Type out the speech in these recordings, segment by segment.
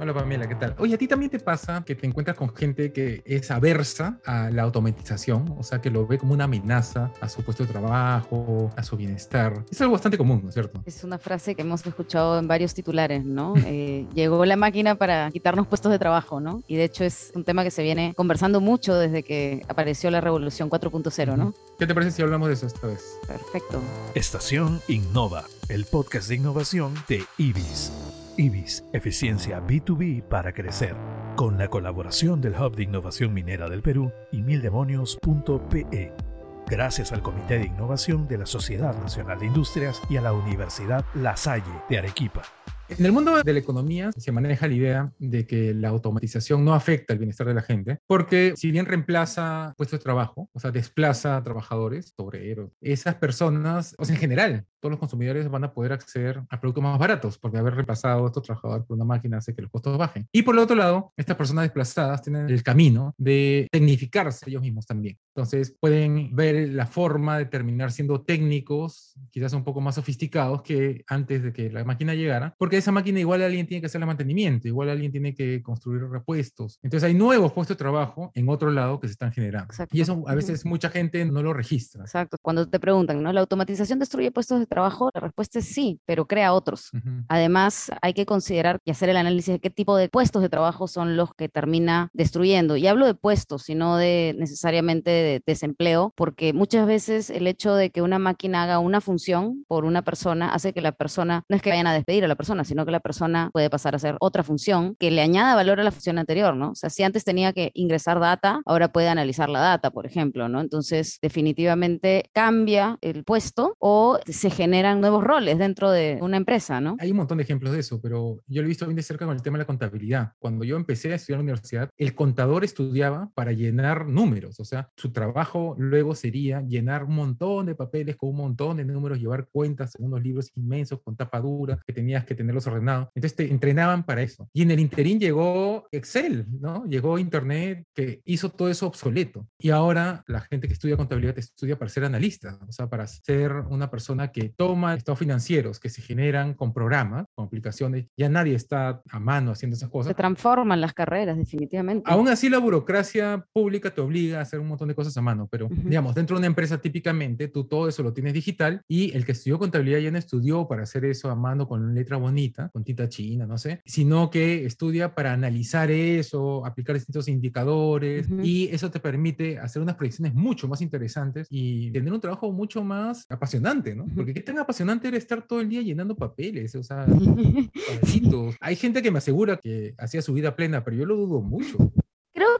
Hola Pamela, ¿qué tal? Oye, ¿a ti también te pasa que te encuentras con gente que es aversa a la automatización? O sea, que lo ve como una amenaza a su puesto de trabajo, a su bienestar. Es algo bastante común, ¿no es cierto? Es una frase que hemos escuchado en varios titulares, ¿no? Eh, llegó la máquina para quitarnos puestos de trabajo, ¿no? Y de hecho es un tema que se viene conversando mucho desde que apareció la revolución 4.0, ¿no? ¿Qué te parece si hablamos de eso esta vez? Perfecto. Estación Innova, el podcast de innovación de IBIS. IBIS, eficiencia B2B para crecer. Con la colaboración del Hub de Innovación Minera del Perú y mildemonios.pe. Gracias al Comité de Innovación de la Sociedad Nacional de Industrias y a la Universidad La Salle de Arequipa. En el mundo de la economía se maneja la idea de que la automatización no afecta el bienestar de la gente, porque si bien reemplaza puestos de trabajo, o sea, desplaza a trabajadores, obreros, esas personas, o sea, en general, todos los consumidores van a poder acceder a productos más baratos, porque haber reemplazado a estos trabajadores por una máquina hace que los costos bajen. Y por el otro lado, estas personas desplazadas tienen el camino de tecnificarse ellos mismos también. Entonces, pueden ver la forma de terminar siendo técnicos, quizás un poco más sofisticados que antes de que la máquina llegara, porque esa máquina igual alguien tiene que hacer el mantenimiento, igual alguien tiene que construir repuestos. Entonces hay nuevos puestos de trabajo en otro lado que se están generando. Exacto. Y eso a veces mucha gente no lo registra. Exacto. Cuando te preguntan, ¿no? ¿La automatización destruye puestos de trabajo? La respuesta es sí, pero crea otros. Ujú. Además, hay que considerar y hacer el análisis de qué tipo de puestos de trabajo son los que termina destruyendo. Y hablo de puestos, sino de necesariamente de desempleo, porque muchas veces el hecho de que una máquina haga una función por una persona hace que la persona, no es que vayan a despedir a la persona, sino que la persona puede pasar a hacer otra función que le añada valor a la función anterior, ¿no? O sea, si antes tenía que ingresar data, ahora puede analizar la data, por ejemplo, ¿no? Entonces, definitivamente cambia el puesto o se generan nuevos roles dentro de una empresa, ¿no? Hay un montón de ejemplos de eso, pero yo lo he visto bien de cerca con el tema de la contabilidad. Cuando yo empecé a estudiar en la universidad, el contador estudiaba para llenar números, o sea, su trabajo luego sería llenar un montón de papeles con un montón de números, llevar cuentas en unos libros inmensos con tapa dura que tenías que tenerlos ordenados. Entonces te entrenaban para eso. Y en el interín llegó Excel, ¿no? Llegó Internet que hizo todo eso obsoleto. Y ahora la gente que estudia contabilidad estudia para ser analista, o sea, para ser una persona que toma estados financieros que se generan con programas, con aplicaciones. Ya nadie está a mano haciendo esas Se cosas. transforman las carreras, definitivamente. Aún así, la burocracia pública te obliga a hacer un montón de cosas a mano, pero Ujú. digamos, dentro de una empresa típicamente tú todo eso lo tienes digital y el que estudió contabilidad ya no estudió para hacer eso a mano con letra bonita, con tinta china, no sé, sino que estudia para analizar eso, aplicar distintos indicadores Ujú. y eso te permite hacer unas proyecciones mucho más interesantes y tener un trabajo mucho más apasionante, ¿no? Porque qué tan apasionante era estar todo el día llenando papeles, o sea, cuadritos. Hay gente que me asegura que hacía su vida plena, pero yo lo dudo mucho.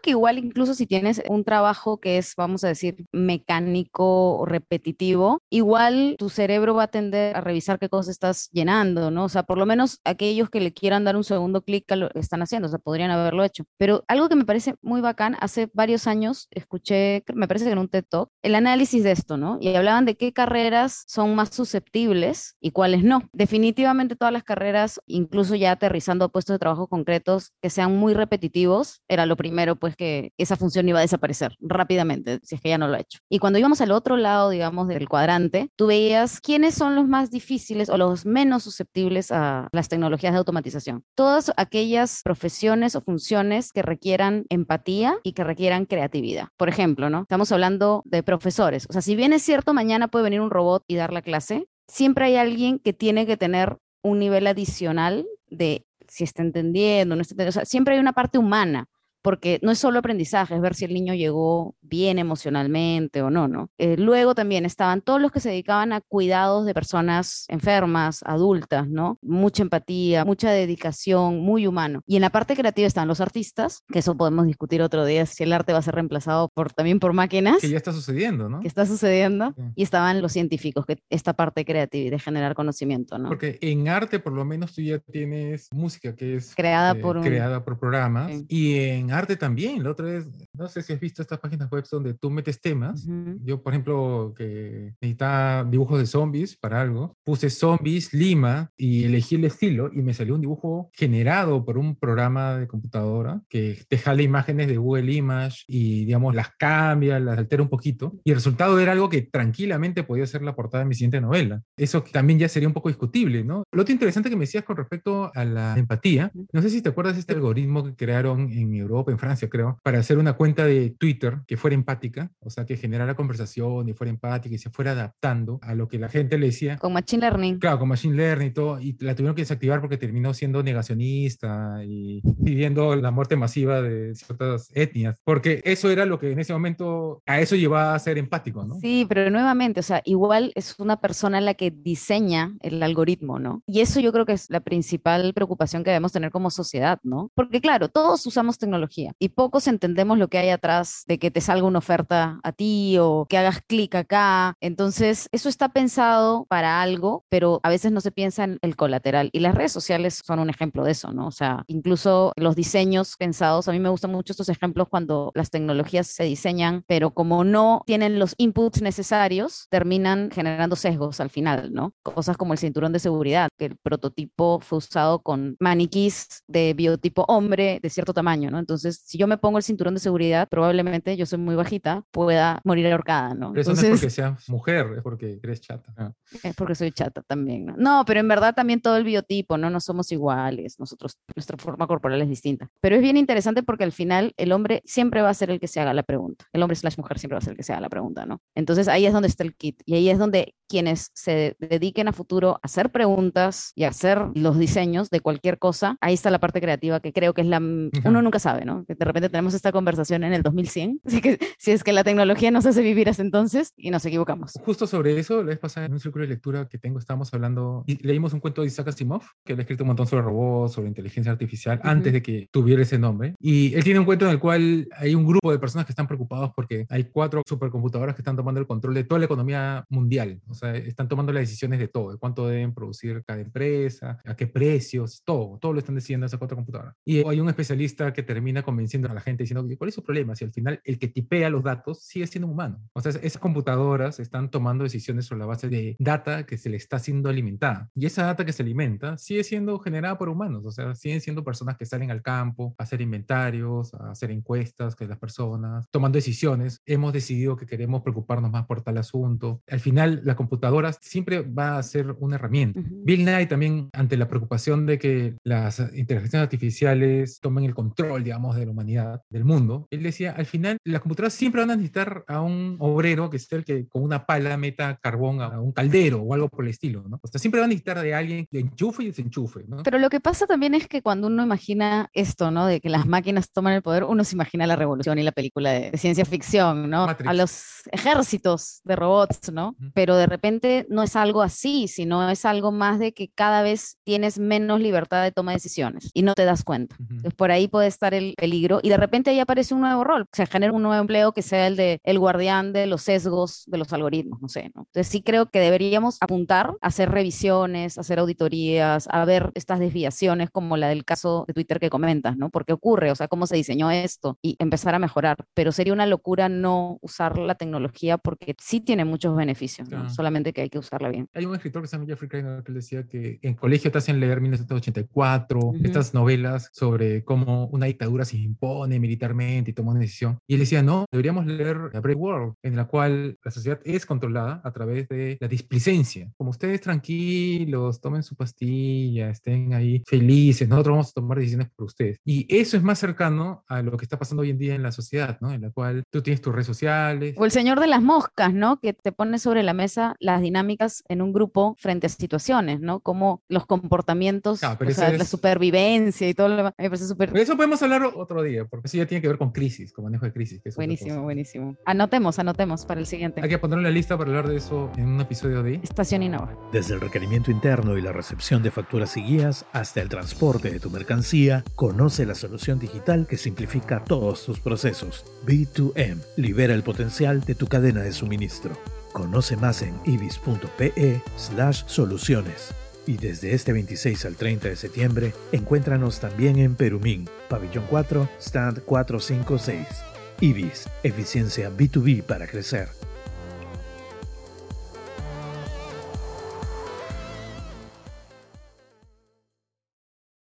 Que igual incluso si tienes un trabajo que es, vamos a decir, mecánico o repetitivo, igual tu cerebro va a tender a revisar qué cosas estás llenando, ¿no? O sea, por lo menos aquellos que le quieran dar un segundo clic a lo que están haciendo, o sea, podrían haberlo hecho. Pero algo que me parece muy bacán, hace varios años escuché, me parece que en un TED Talk, el análisis de esto, ¿no? Y hablaban de qué carreras son más susceptibles y cuáles no. Definitivamente todas las carreras, incluso ya aterrizando a puestos de trabajo concretos que sean muy repetitivos, era lo primero, pues que esa función iba a desaparecer rápidamente, si es que ya no lo ha hecho. Y cuando íbamos al otro lado, digamos, del cuadrante, tú veías quiénes son los más difíciles o los menos susceptibles a las tecnologías de automatización. Todas aquellas profesiones o funciones que requieran empatía y que requieran creatividad. Por ejemplo, ¿no? Estamos hablando de profesores. O sea, si bien es cierto, mañana puede venir un robot y dar la clase, siempre hay alguien que tiene que tener un nivel adicional de si está entendiendo, no está entendiendo. O sea, siempre hay una parte humana porque no es solo aprendizaje, es ver si el niño llegó bien emocionalmente o no, ¿no? Eh, luego también estaban todos los que se dedicaban a cuidados de personas enfermas, adultas, ¿no? Mucha empatía, mucha dedicación, muy humano. Y en la parte creativa están los artistas, que eso podemos discutir otro día, si el arte va a ser reemplazado por, también por máquinas, Que ya está sucediendo, ¿no? que está sucediendo, Sí. y estaban los científicos, que esta parte creativa y de generar conocimiento, ¿no? Porque en arte, por lo menos, tú ya tienes música que es Creada eh, por un- creada por programas. Sí. Y en arte también. La otra vez No sé si has visto estas páginas web donde tú metes temas. Yo, por ejemplo, que necesitaba dibujos de zombies para algo, puse zombies Lima y elegí el estilo y me salió un dibujo generado por un programa de computadora que te jala imágenes de Google Image y, digamos, las cambia, las altera un poquito. Y el resultado era algo que tranquilamente podía ser la portada de mi siguiente novela. Eso también ya sería un poco discutible, ¿no? Lo otro interesante que me decías con respecto a la empatía, no sé si te acuerdas de este algoritmo que crearon en Europa, en Francia, creo, para hacer una cuenta de Twitter que fuera empática, o sea, que generara conversación y fuera empática y se fuera adaptando a lo que la gente le decía. Con Machine Learning. Claro, con Machine Learning y todo, y la tuvieron que desactivar porque terminó siendo negacionista y pidiendo la muerte masiva de ciertas etnias, porque eso era lo que en ese momento, a eso llevaba a ser empático, ¿no? Sí, pero nuevamente, o sea, igual es una persona la que diseña el algoritmo, ¿no? Y eso yo creo que es la principal preocupación que debemos tener como sociedad, ¿no? Porque claro, todos usamos tecnología y pocos entendemos lo que hay atrás de que te salga una oferta a ti o que hagas clic acá. Entonces, eso está pensado para algo, pero a veces no se piensa en el colateral. Y las redes sociales son un ejemplo de eso, ¿no? O sea, incluso los diseños pensados, a mí me gustan mucho estos ejemplos cuando las tecnologías se diseñan, pero como no tienen los inputs necesarios, terminan generando sesgos al final, ¿no? Cosas como el cinturón de seguridad, que el prototipo fue usado con maniquís de biotipo hombre de cierto tamaño, ¿no? Entonces, si yo me pongo el cinturón de seguridad, probablemente yo soy muy bajita, pueda morir ahorcada, ¿no? Pero eso no es porque seas mujer, es porque eres chata. Ah. Es porque soy chata también, ¿no? No, pero en verdad también todo el biotipo, ¿no? No somos iguales, nosotros, nuestra forma corporal es distinta. Pero es bien interesante porque al final el hombre siempre va a ser el que se haga la pregunta. El hombre slash mujer siempre va a ser el que se haga la pregunta, ¿no? Entonces ahí es donde está el kit y ahí es donde quienes se dediquen a futuro a hacer preguntas y a hacer los diseños de cualquier cosa, ahí está la parte creativa que creo que es la... Uno nunca sabe, ¿no? Que de repente tenemos esta conversación en el 2100, así que si es que la tecnología nos hace vivir hasta entonces y nos equivocamos. Justo sobre eso, la vez pasada en un círculo de lectura que tengo, estábamos hablando y leímos un cuento de Isaac Asimov, que le ha escrito un montón sobre robots, sobre inteligencia artificial, antes de que tuviera ese nombre. Y él tiene un cuento en el cual hay un grupo de personas que están preocupados porque hay cuatro supercomputadoras que están tomando el control de toda la economía mundial. O sea, están tomando las decisiones de todo, de cuánto deben producir cada empresa, a qué precios, todo, todo lo están decidiendo esas cuatro computadoras. Y hay un especialista que termina convenciendo a la gente diciendo, ¿cuál es su problema? Si al final el que tipea los datos sigue siendo un humano. O sea, esas computadoras están tomando decisiones sobre la base de data que se le está siendo alimentada. Y esa data que se alimenta sigue siendo generada por humanos. O sea, siguen siendo personas que salen al campo a hacer inventarios, a hacer encuestas que las personas, tomando decisiones. Hemos decidido que queremos preocuparnos más por tal asunto. Al final, la computadora siempre va a ser una herramienta. Bill Nye también, ante la preocupación de que las inteligencias artificiales tomen el control, digamos, de la humanidad, del mundo, él decía, al final, las computadoras siempre van a necesitar a un obrero que sea el que con una pala meta carbón a un caldero o algo por el estilo, ¿no? O sea, siempre van a necesitar de alguien que enchufe y desenchufe, ¿no? Pero lo que pasa también es que cuando uno imagina esto, ¿no? De que las máquinas toman el poder, uno se imagina la revolución y la película de, ciencia ficción, ¿no? A los ejércitos de robots, ¿no? Pero de repente no es algo así, sino es algo más de que cada vez tienes menos libertad de toma de decisiones y no te das cuenta. Entonces, por ahí puede estar el peligro y de repente ahí aparece un nuevo rol, se genera un nuevo empleo que sea el de el guardián de los sesgos de los algoritmos, no sé, ¿no? Entonces sí creo que deberíamos apuntar a hacer revisiones, a hacer auditorías, a ver estas desviaciones como la del caso de Twitter que comentas, ¿no? ¿Por qué ocurre? O sea, ¿cómo se diseñó esto? Y empezar a mejorar. Pero sería una locura no usar la tecnología porque sí tiene muchos beneficios, ¿no? Solamente que hay que usarla bien. Hay un escritor que se llama Jeffrey Kramer que decía que en colegio te hacen leer 1984, estas novelas sobre cómo una dictadura se impone militarmente y toma una decisión. Y él decía, no, deberíamos leer A Brave World, en la cual la sociedad es controlada a través de la displicencia. Como ustedes tranquilos, tomen su pastilla, estén ahí felices, nosotros vamos a tomar decisiones por ustedes. Y eso es más cercano a lo que está pasando hoy en día en la sociedad, ¿no? En la cual tú tienes tus redes sociales. O el señor de las moscas, ¿no? Que te pone sobre la mesa las dinámicas en un grupo frente a situaciones, ¿no? Como los comportamientos, o sea, la supervivencia y todo lo demás. Me parece súper... Eso podemos hablar otro día, porque eso ya tiene que ver con crisis, con manejo de crisis. buenísimo, buenísimo. Anotemos, anotemos para el siguiente. Hay que poner la lista para hablar de eso en un episodio de Estación Innova. Desde el requerimiento interno y la recepción de facturas y guías hasta el transporte de tu mercancía, conoce la solución digital que simplifica todos tus procesos. B2M libera el potencial de tu cadena de suministro. Conoce más en ibis.pe slash soluciones. Y desde este 26 al 30 de septiembre, encuéntranos también en Perumín, Pabellón 4, Stand 456. IBIS, eficiencia B2B para crecer.